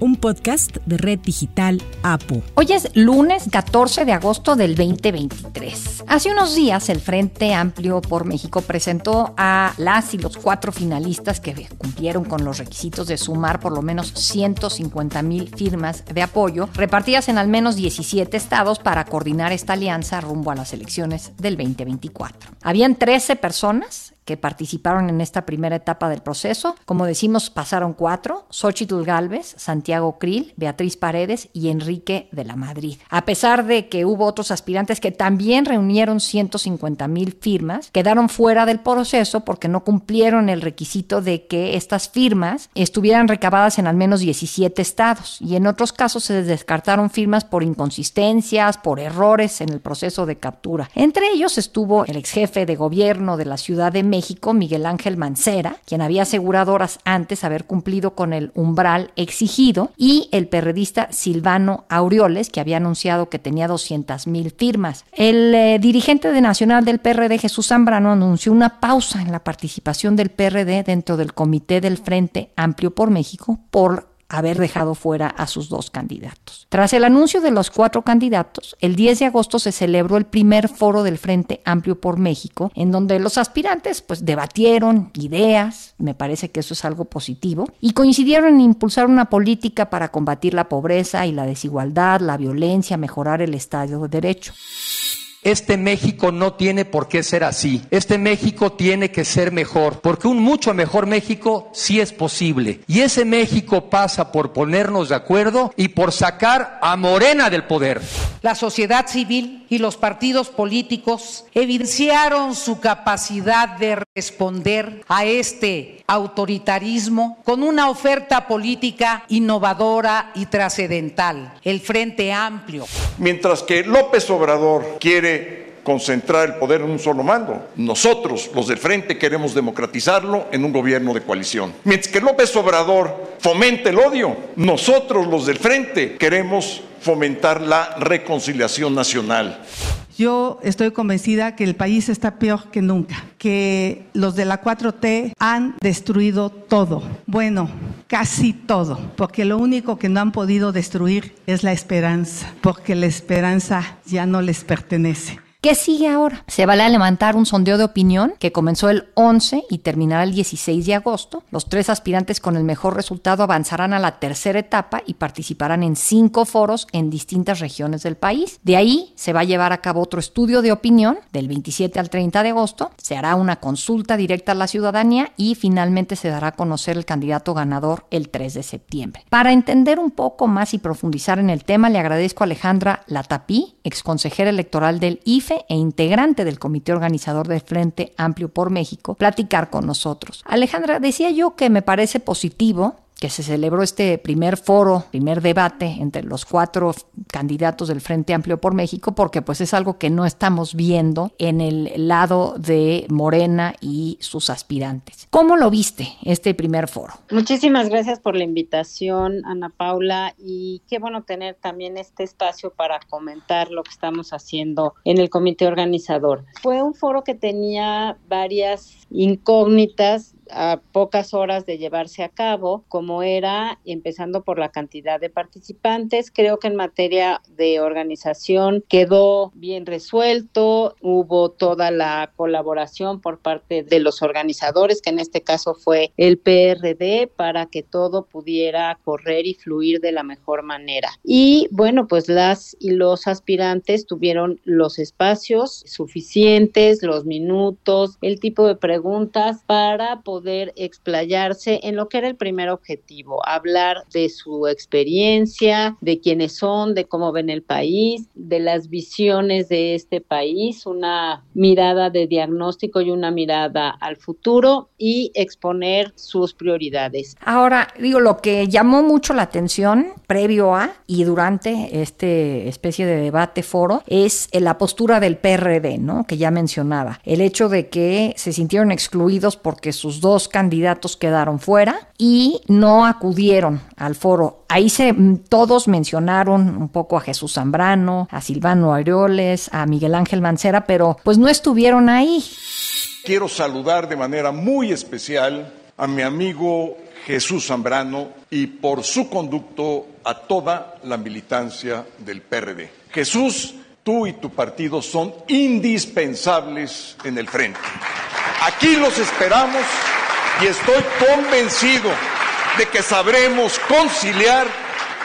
un podcast de Red Digital APO. Hoy es lunes 14 de agosto del 2023. Hace unos días el Frente Amplio por México presentó a las y los cuatro finalistas que cumplieron con los requisitos de sumar por lo menos 150 mil firmas de apoyo repartidas en al menos 17 estados para coordinar esta alianza rumbo a las elecciones del 2024. Habían 13 personas que participaron en esta primera etapa del proceso. Como decimos, pasaron cuatro, Xochitl Galvez, Santiago Krill, Beatriz Paredes y Enrique de la Madrid. A pesar de que hubo otros aspirantes que también reunieron 150 mil firmas, quedaron fuera del proceso porque no cumplieron el requisito de que estas firmas estuvieran recabadas en al menos 17 estados y en otros casos se descartaron firmas por inconsistencias, por errores en el proceso de captura. Entre ellos estuvo el ex jefe de gobierno de la Ciudad de México, México, Miguel Ángel Mancera, quien había asegurado horas antes haber cumplido con el umbral exigido, y el perredista Silvano Aureoles, que había anunciado que tenía 200 mil firmas. El eh, dirigente de nacional del PRD, Jesús Zambrano, anunció una pausa en la participación del PRD dentro del Comité del Frente Amplio por México por haber dejado fuera a sus dos candidatos. Tras el anuncio de los cuatro candidatos, el 10 de agosto se celebró el primer foro del Frente Amplio por México, en donde los aspirantes pues debatieron ideas, me parece que eso es algo positivo, y coincidieron en impulsar una política para combatir la pobreza y la desigualdad, la violencia, mejorar el Estado de Derecho. Este México no tiene por qué ser así. Este México tiene que ser mejor, porque un mucho mejor México sí es posible. Y ese México pasa por ponernos de acuerdo y por sacar a Morena del poder. La sociedad civil y los partidos políticos evidenciaron su capacidad de responder a este autoritarismo con una oferta política innovadora y trascendental, el Frente Amplio. Mientras que López Obrador quiere concentrar el poder en un solo mando. Nosotros, los del frente, queremos democratizarlo en un gobierno de coalición. Mientras que López Obrador fomente el odio, nosotros, los del frente, queremos fomentar la reconciliación nacional. Yo estoy convencida que el país está peor que nunca, que los de la 4T han destruido todo. Bueno, casi todo, porque lo único que no han podido destruir es la esperanza, porque la esperanza ya no les pertenece. ¿Qué sigue ahora? Se va a levantar un sondeo de opinión que comenzó el 11 y terminará el 16 de agosto. Los tres aspirantes con el mejor resultado avanzarán a la tercera etapa y participarán en cinco foros en distintas regiones del país. De ahí se va a llevar a cabo otro estudio de opinión del 27 al 30 de agosto. Se hará una consulta directa a la ciudadanía y finalmente se dará a conocer el candidato ganador el 3 de septiembre. Para entender un poco más y profundizar en el tema, le agradezco a Alejandra Latapí, exconsejera electoral del IFE e integrante del comité organizador del Frente Amplio por México, platicar con nosotros. Alejandra, decía yo que me parece positivo que se celebró este primer foro, primer debate entre los cuatro candidatos del Frente Amplio por México, porque pues es algo que no estamos viendo en el lado de Morena y sus aspirantes. ¿Cómo lo viste este primer foro? Muchísimas gracias por la invitación, Ana Paula, y qué bueno tener también este espacio para comentar lo que estamos haciendo en el comité organizador. Fue un foro que tenía varias incógnitas a pocas horas de llevarse a cabo, como era empezando por la cantidad de participantes. Creo que en materia de organización quedó bien resuelto, hubo toda la colaboración por parte de los organizadores, que en este caso fue el PRD, para que todo pudiera correr y fluir de la mejor manera. Y bueno, pues las y los aspirantes tuvieron los espacios suficientes, los minutos, el tipo de preguntas para poder explayarse en lo que era el primer objetivo, hablar de su experiencia, de quiénes son, de cómo ven el país, de las visiones de este país, una mirada de diagnóstico y una mirada al futuro y exponer sus prioridades. Ahora, digo, lo que llamó mucho la atención previo a y durante este especie de debate foro es la postura del PRD, ¿no? Que ya mencionaba. El hecho de que se sintieron excluidos porque sus dos candidatos quedaron fuera y no acudieron al foro. Ahí se mm, todos mencionaron un poco a Jesús Zambrano, a Silvano Aureoles, a Miguel Ángel Mancera, pero pues no estuvieron ahí. Quiero saludar de manera muy especial a mi amigo Jesús Zambrano y por su conducto a toda la militancia del PRD. Jesús, tú y tu partido son indispensables en el frente. Aquí los esperamos y estoy convencido de que sabremos conciliar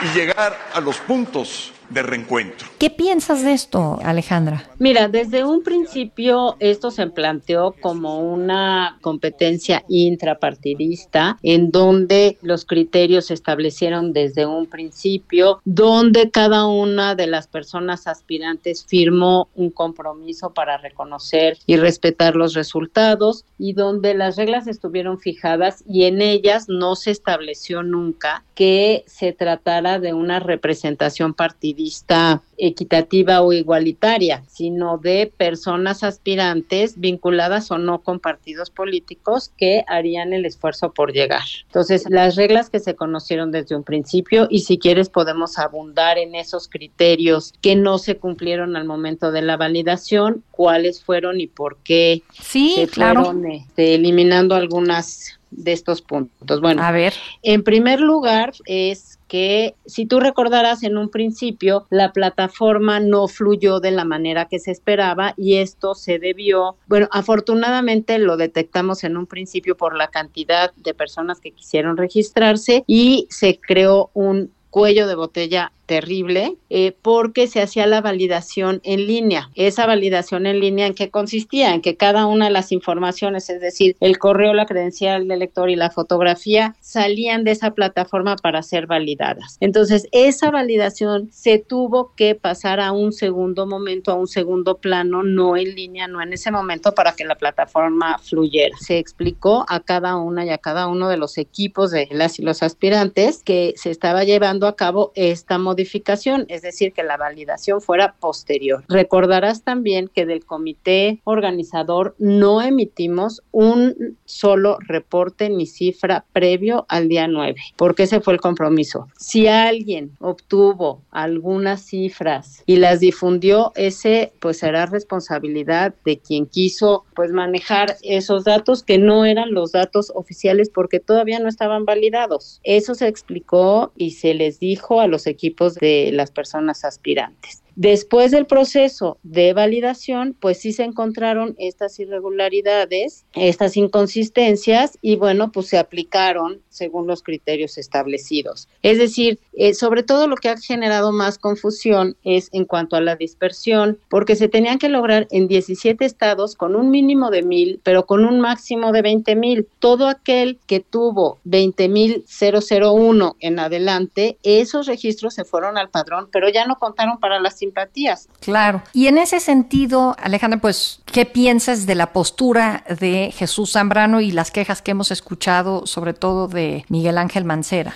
y llegar a los puntos de reencuentro. ¿Qué piensas de esto, Alejandra? Mira, desde un principio esto se planteó como una competencia intrapartidista en donde los criterios se establecieron desde un principio, donde cada una de las personas aspirantes firmó un compromiso para reconocer y respetar los resultados y donde las reglas estuvieron fijadas y en ellas no se estableció nunca que se tratara de una representación partidista equitativa o igualitaria, sino de personas aspirantes vinculadas o no con partidos políticos que harían el esfuerzo por llegar. Entonces, las reglas que se conocieron desde un principio y si quieres podemos abundar en esos criterios que no se cumplieron al momento de la validación, cuáles fueron y por qué sí, se claro. fueron este, eliminando algunas de estos puntos. Bueno, a ver. En primer lugar es que si tú recordarás en un principio, la plataforma no fluyó de la manera que se esperaba y esto se debió, bueno, afortunadamente lo detectamos en un principio por la cantidad de personas que quisieron registrarse y se creó un cuello de botella terrible eh, porque se hacía la validación en línea. Esa validación en línea en qué consistía? En que cada una de las informaciones, es decir, el correo, la credencial del lector y la fotografía, salían de esa plataforma para ser validadas. Entonces, esa validación se tuvo que pasar a un segundo momento, a un segundo plano, no en línea, no en ese momento para que la plataforma fluyera. Se explicó a cada una y a cada uno de los equipos de las y los aspirantes que se estaba llevando a cabo esta modificación modificación, es decir, que la validación fuera posterior. Recordarás también que del comité organizador no emitimos un solo reporte ni cifra previo al día 9, porque ese fue el compromiso. Si alguien obtuvo algunas cifras y las difundió, ese pues será responsabilidad de quien quiso pues manejar esos datos que no eran los datos oficiales porque todavía no estaban validados. Eso se explicó y se les dijo a los equipos de las personas aspirantes. Después del proceso de validación, pues sí se encontraron estas irregularidades, estas inconsistencias y bueno, pues se aplicaron según los criterios establecidos. Es decir, eh, sobre todo lo que ha generado más confusión es en cuanto a la dispersión, porque se tenían que lograr en 17 estados con un mínimo de mil, pero con un máximo de 20 mil. Todo aquel que tuvo 20 mil 001 en adelante, esos registros se fueron al padrón, pero ya no contaron para las simpatías. Claro. Y en ese sentido, Alejandra, pues, ¿qué piensas de la postura de Jesús Zambrano y las quejas que hemos escuchado, sobre todo de Miguel Ángel Mancera?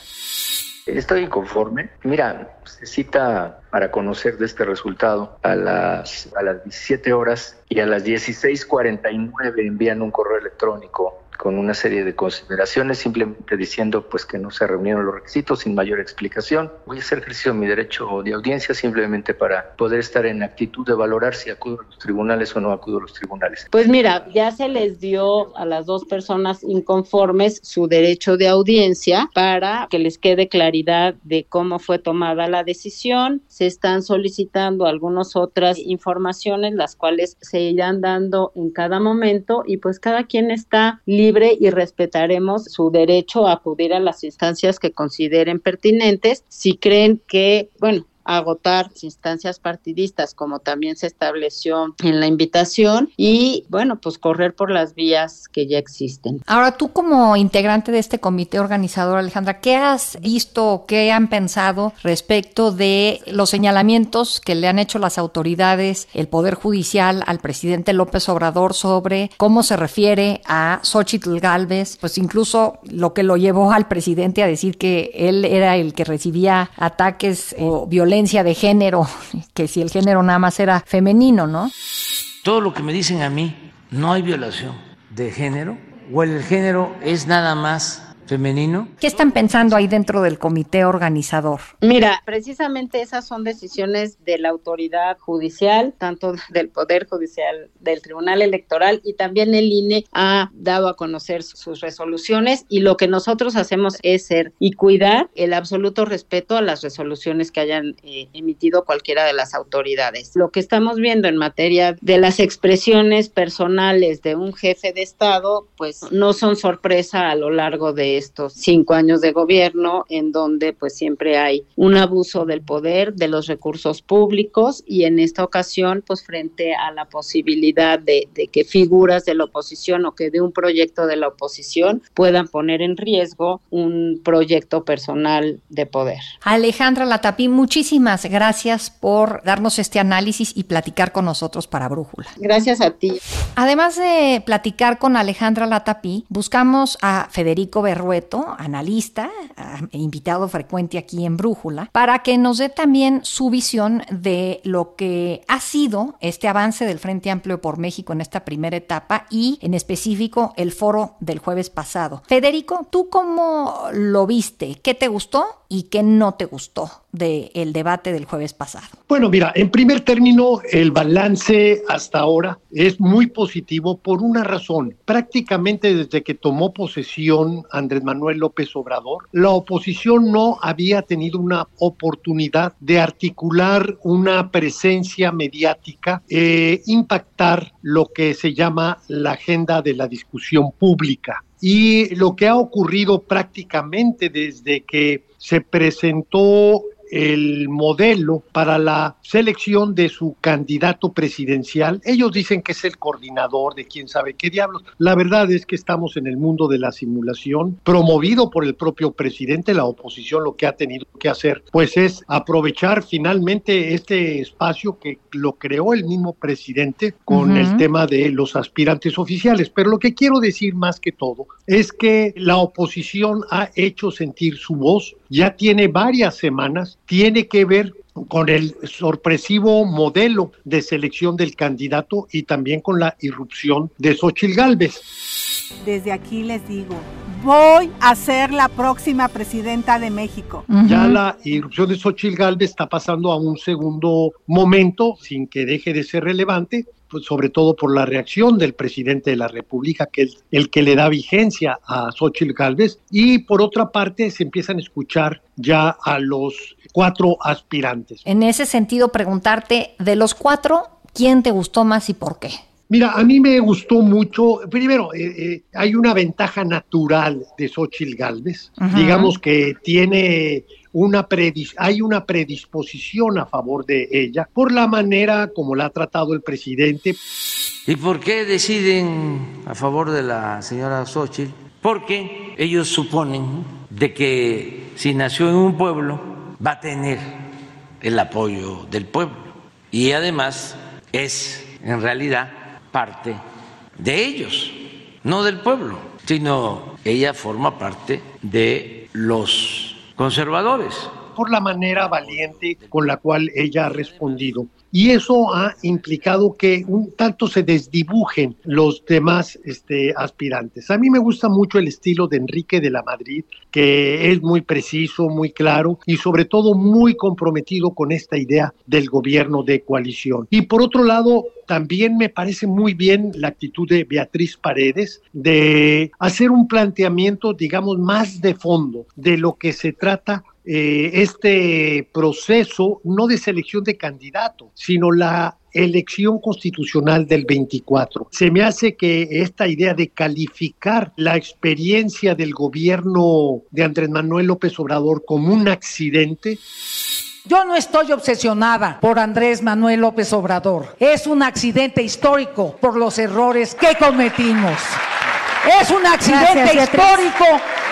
Estoy inconforme. Mira, se cita para conocer de este resultado a las, a las 17 horas y a las 16.49 envían un correo electrónico con una serie de consideraciones, simplemente diciendo pues que no se reunieron los requisitos sin mayor explicación. Voy a hacer ejercicio de mi derecho de audiencia simplemente para poder estar en actitud de valorar si acudo a los tribunales o no acudo a los tribunales. Pues mira, ya se les dio a las dos personas inconformes su derecho de audiencia para que les quede claridad de cómo fue tomada la decisión. Se están solicitando algunas otras informaciones, las cuales se irán dando en cada momento y pues cada quien está libre libre y respetaremos su derecho a acudir a las instancias que consideren pertinentes. Si creen que, bueno, agotar instancias partidistas, como también se estableció en la invitación, y bueno, pues correr por las vías que ya existen. Ahora, tú como integrante de este comité organizador, Alejandra, ¿qué has visto o qué han pensado respecto de los señalamientos que le han hecho las autoridades, el Poder Judicial al presidente López Obrador sobre cómo se refiere a Xochitl Galvez, pues incluso lo que lo llevó al presidente a decir que él era el que recibía ataques o violencia de género, que si el género nada más era femenino, ¿no? Todo lo que me dicen a mí, no hay violación de género, o el género es nada más femenino. ¿Qué están pensando ahí dentro del comité organizador? Mira, precisamente esas son decisiones de la autoridad judicial, tanto del Poder Judicial, del Tribunal Electoral y también el INE ha dado a conocer sus resoluciones y lo que nosotros hacemos es ser y cuidar el absoluto respeto a las resoluciones que hayan eh, emitido cualquiera de las autoridades. Lo que estamos viendo en materia de las expresiones personales de un jefe de Estado, pues no son sorpresa a lo largo de estos cinco años de gobierno, en donde pues siempre hay un abuso del poder, de los recursos públicos y en esta ocasión pues frente a la posibilidad de, de que figuras de la oposición o que de un proyecto de la oposición puedan poner en riesgo un proyecto personal de poder. Alejandra Latapí, muchísimas gracias por darnos este análisis y platicar con nosotros para Brújula. Gracias a ti. Además de platicar con Alejandra Latapí, buscamos a Federico Berro analista, invitado frecuente aquí en Brújula, para que nos dé también su visión de lo que ha sido este avance del Frente Amplio por México en esta primera etapa y en específico el foro del jueves pasado. Federico, ¿tú cómo lo viste? ¿Qué te gustó y qué no te gustó del debate del jueves pasado? Bueno, mira, en primer término, el balance hasta ahora es muy positivo por una razón. Prácticamente desde que tomó posesión Andrés Manuel López Obrador, la oposición no había tenido una oportunidad de articular una presencia mediática, e impactar lo que se llama la agenda de la discusión pública. Y lo que ha ocurrido prácticamente desde que se presentó el modelo para la selección de su candidato presidencial. Ellos dicen que es el coordinador de quién sabe qué diablos. La verdad es que estamos en el mundo de la simulación, promovido por el propio presidente. La oposición lo que ha tenido que hacer, pues es aprovechar finalmente este espacio que lo creó el mismo presidente con el tema de los aspirantes oficiales. Pero lo que quiero decir más que todo es que la oposición ha hecho sentir su voz, ya tiene varias semanas, tiene que ver con el sorpresivo modelo de selección del candidato y también con la irrupción de Xochil Gálvez. Desde aquí les digo, voy a ser la próxima presidenta de México. Ya la irrupción de Xochil Gálvez está pasando a un segundo momento sin que deje de ser relevante, pues sobre todo por la reacción del presidente de la República, que es el que le da vigencia a Xochitl Gálvez, y por otra parte se empiezan a escuchar ya a los cuatro aspirantes. En ese sentido, preguntarte, de los cuatro, ¿quién te gustó más y por qué? Mira, a mí me gustó mucho, primero, eh, eh, hay una ventaja natural de Xochitl Gálvez, digamos que tiene una hay una predisposición a favor de ella por la manera como la ha tratado el presidente. ¿Y por qué deciden a favor de la señora Xochitl? Porque ellos suponen de que si nació en un pueblo va a tener el apoyo del pueblo y además es en realidad parte de ellos, no del pueblo, sino ella forma parte de los conservadores. Por la manera valiente con la cual ella ha respondido. Y eso ha implicado que un tanto se desdibujen los demás este, aspirantes. A mí me gusta mucho el estilo de Enrique de la Madrid, que es muy preciso, muy claro y sobre todo muy comprometido con esta idea del gobierno de coalición. Y por otro lado, también me parece muy bien la actitud de Beatriz Paredes de hacer un planteamiento, digamos, más de fondo de lo que se trata eh, este proceso no de selección de candidato, sino la elección constitucional del 24. Se me hace que esta idea de calificar la experiencia del gobierno de Andrés Manuel López Obrador como un accidente yo no estoy obsesionada por Andrés Manuel López Obrador. Es un accidente histórico por los errores que cometimos. Es un accidente histórico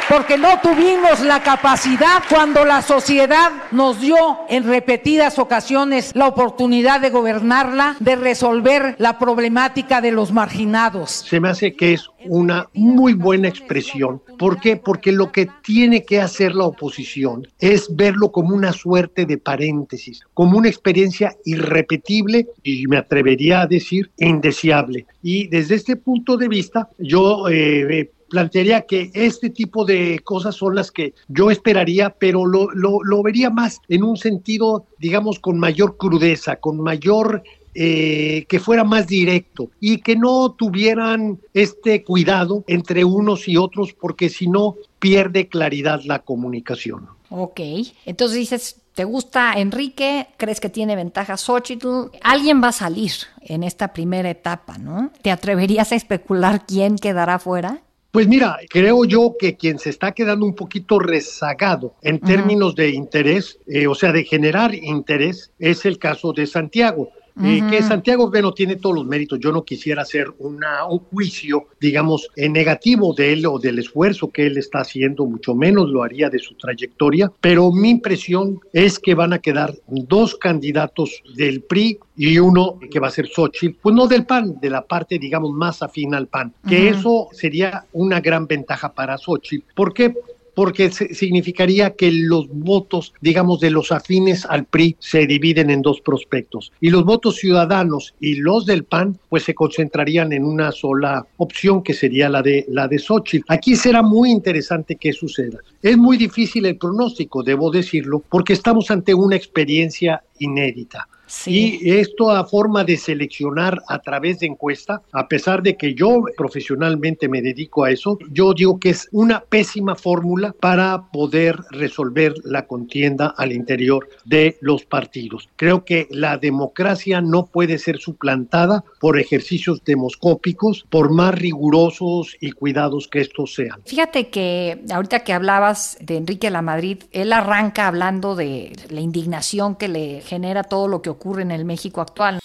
porque no tuvimos la capacidad cuando la sociedad nos dio en repetidas ocasiones la oportunidad de gobernarla, de resolver la problemática de los marginados. Se me hace que es una muy buena expresión. ¿Por qué? Porque lo que tiene que hacer la oposición es verlo como una suerte de paréntesis, como una experiencia irrepetible y me atrevería a decir indeseable. Y desde este punto de vista, yo eh, plantearía que este tipo de cosas son las que yo esperaría, pero lo, lo, vería más en un sentido, digamos, con mayor crudeza, con mayor eh, que fuera más directo y que no tuvieran este cuidado entre unos y otros, porque si no pierde claridad la comunicación. Ok, entonces dices, ¿te gusta Enrique? ¿Crees que tiene ventajas Xochitl? Alguien va a salir en esta primera etapa, ¿no? ¿Te atreverías a especular quién quedará fuera? Pues mira, creo yo que quien se está quedando un poquito rezagado en términos de interés, eh, o sea, de generar interés, es el caso de Santiago. Eh, que Santiago Bueno tiene todos los méritos. Yo no quisiera hacer una, un juicio, digamos, en negativo de él o del esfuerzo que él está haciendo, mucho menos lo haría de su trayectoria, pero mi impresión es que van a quedar dos candidatos del PRI y uno que va a ser Xochitl, pues no del PAN, de la parte, digamos, más afín al PAN, que eso sería una gran ventaja para Xochitl. ¿Por qué? Porque significaría que los votos, digamos, de los afines al PRI se dividen en dos prospectos. Y los votos ciudadanos y los del PAN, pues se concentrarían en una sola opción, que sería la de, la de Xochitl. Aquí será muy interesante qué suceda. Es muy difícil el pronóstico, debo decirlo, porque estamos ante una experiencia inédita. Y esto a forma de seleccionar a través de encuesta, a pesar de que yo profesionalmente me dedico a eso, yo digo que es una pésima fórmula para poder resolver la contienda al interior de los partidos. Creo que la democracia no puede ser suplantada por ejercicios demoscópicos, por más rigurosos y cuidados que estos sean. Fíjate que ahorita que hablabas de Enrique Lamadrid, él arranca hablando de la indignación que le genera todo lo que ocurre en el México actual.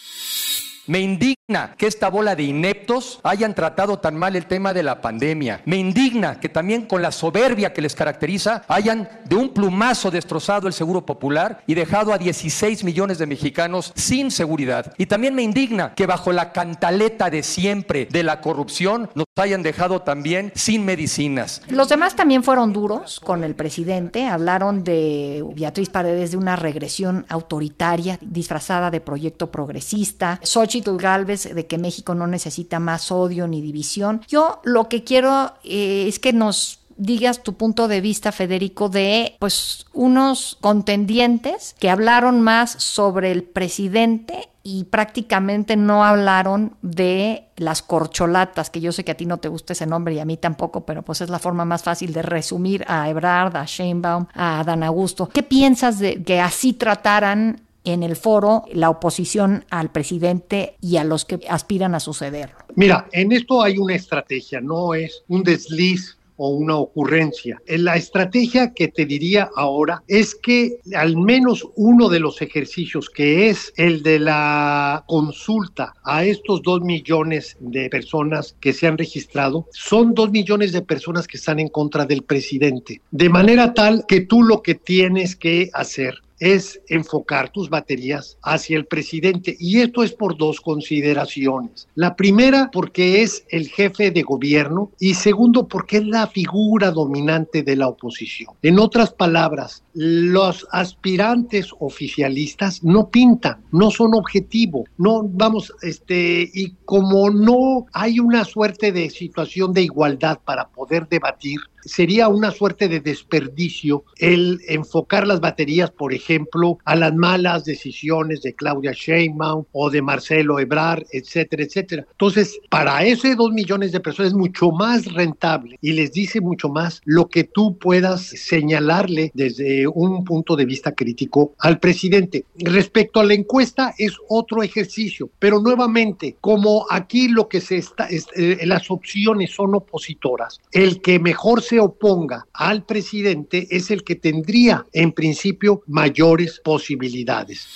Me indigna que esta bola de ineptos hayan tratado tan mal el tema de la pandemia. Me indigna que también con la soberbia que les caracteriza hayan de un plumazo destrozado el seguro popular y dejado a 16 millones de mexicanos sin seguridad. Y también me indigna que bajo la cantaleta de siempre de la corrupción nos hayan dejado también sin medicinas. Los demás también fueron duros con el presidente. Hablaron de Beatriz Paredes de una regresión autoritaria disfrazada de proyecto progresista. Xochitl De que México no necesita más odio ni división. Yo lo que quiero eh, es que nos digas tu punto de vista, Federico, de pues unos contendientes que hablaron más sobre el presidente y prácticamente no hablaron de las corcholatas, que yo sé que a ti no te gusta ese nombre y a mí tampoco, pero pues es la forma más fácil de resumir a Ebrard, a Sheinbaum, a Dan Augusto. ¿Qué piensas de que así trataran en el foro la oposición al presidente y a los que aspiran a sucederlo? Mira, en esto hay una estrategia, no es un desliz o una ocurrencia. La estrategia que te diría ahora es que al menos uno de los ejercicios, que es el de la consulta a estos dos millones de personas que se han registrado, son dos millones de personas que están en contra del presidente. De manera tal que tú lo que tienes que hacer es enfocar tus baterías hacia el presidente. Y esto es por dos consideraciones. La primera, porque es el jefe de gobierno y segundo, porque es la figura dominante de la oposición. En otras palabras, los aspirantes oficialistas no pintan, no son objetivo, no vamos, este, y como no hay una suerte de situación de igualdad para poder debatir, sería una suerte de desperdicio el enfocar las baterías, por ejemplo, a las malas decisiones de Claudia Sheinbaum o de Marcelo Ebrard, etcétera, etcétera. Entonces, para ese dos millones de personas es mucho más rentable y les dice mucho más lo que tú puedas señalarle desde un punto de vista crítico al presidente. Respecto a la encuesta, es otro ejercicio, pero nuevamente, como aquí lo que se está, eh, las opciones son opositoras, el que mejor se oponga al presidente es el que tendría en principio mayores posibilidades.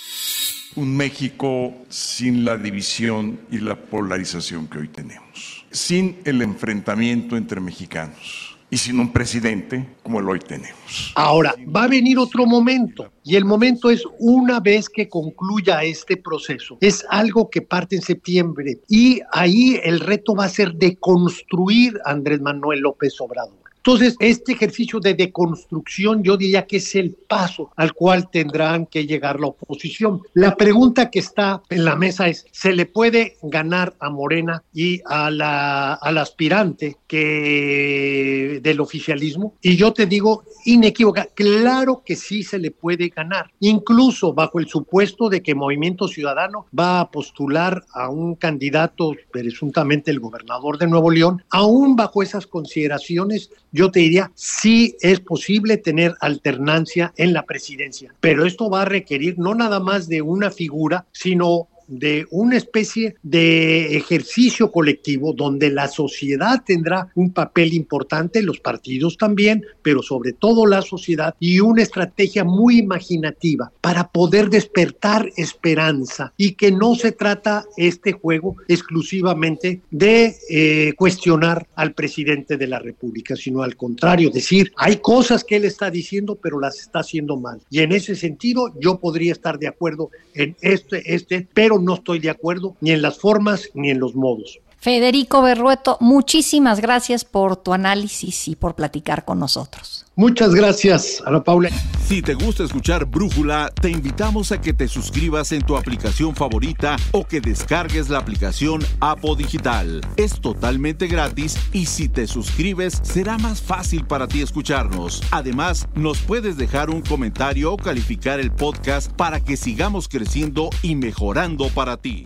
Un México sin la división y la polarización que hoy tenemos, sin el enfrentamiento entre mexicanos y sin un presidente como el hoy tenemos. Ahora, va a venir otro momento y el momento es una vez que concluya este proceso. Es algo que parte en septiembre y ahí el reto va a ser de construir Andrés Manuel López Obrador. Entonces, este ejercicio de deconstrucción yo diría que es el paso al cual tendrán que llegar la oposición. La pregunta que está en la mesa es, ¿se le puede ganar a Morena y a la, al aspirante del oficialismo? Y yo te digo, inequívoca, claro que sí se le puede ganar, incluso bajo el supuesto de que Movimiento Ciudadano va a postular a un candidato, presuntamente el gobernador de Nuevo León, aún bajo esas consideraciones yo te diría, sí es posible tener alternancia en la presidencia, pero esto va a requerir no nada más de una figura, sino de una especie de ejercicio colectivo donde la sociedad tendrá un papel importante, los partidos también, pero sobre todo la sociedad y una estrategia muy imaginativa para poder despertar esperanza y que no se trata este juego exclusivamente de eh, cuestionar al presidente de la República, sino al contrario, decir, hay cosas que él está diciendo, pero las está haciendo mal. Y en ese sentido yo podría estar de acuerdo en este, este, pero no estoy de acuerdo ni en las formas ni en los modos. Federico Berrueto, muchísimas gracias por tu análisis y por platicar con nosotros. Muchas gracias, Ana Paula. Si te gusta escuchar Brújula, te invitamos a que te suscribas en tu aplicación favorita o que descargues la aplicación Apo Digital. Es totalmente gratis y si te suscribes será más fácil para ti escucharnos. Además, nos puedes dejar un comentario o calificar el podcast para que sigamos creciendo y mejorando para ti.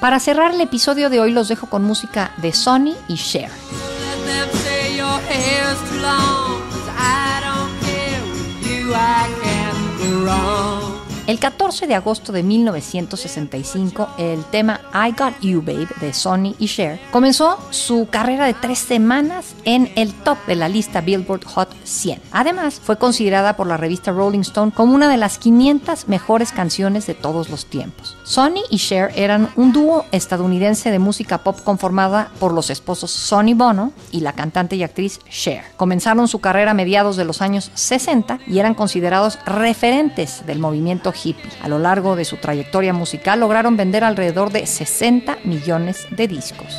Para cerrar el episodio de hoy los dejo con música de Sony y Cher. hair's too long, cause I don't care with you, I can't go wrong. El 14 de agosto de 1965, el tema I Got You Babe de Sonny y Cher comenzó su carrera de tres semanas en el top de la lista Billboard Hot 100. Además, fue considerada por la revista Rolling Stone como una de las 500 mejores canciones de todos los tiempos. Sonny y Cher eran un dúo estadounidense de música pop conformada por los esposos Sonny Bono y la cantante y actriz Cher. Comenzaron su carrera a mediados de los años 60 y eran considerados referentes del movimiento hippie. A lo largo de su trayectoria musical lograron vender alrededor de 60 millones de discos.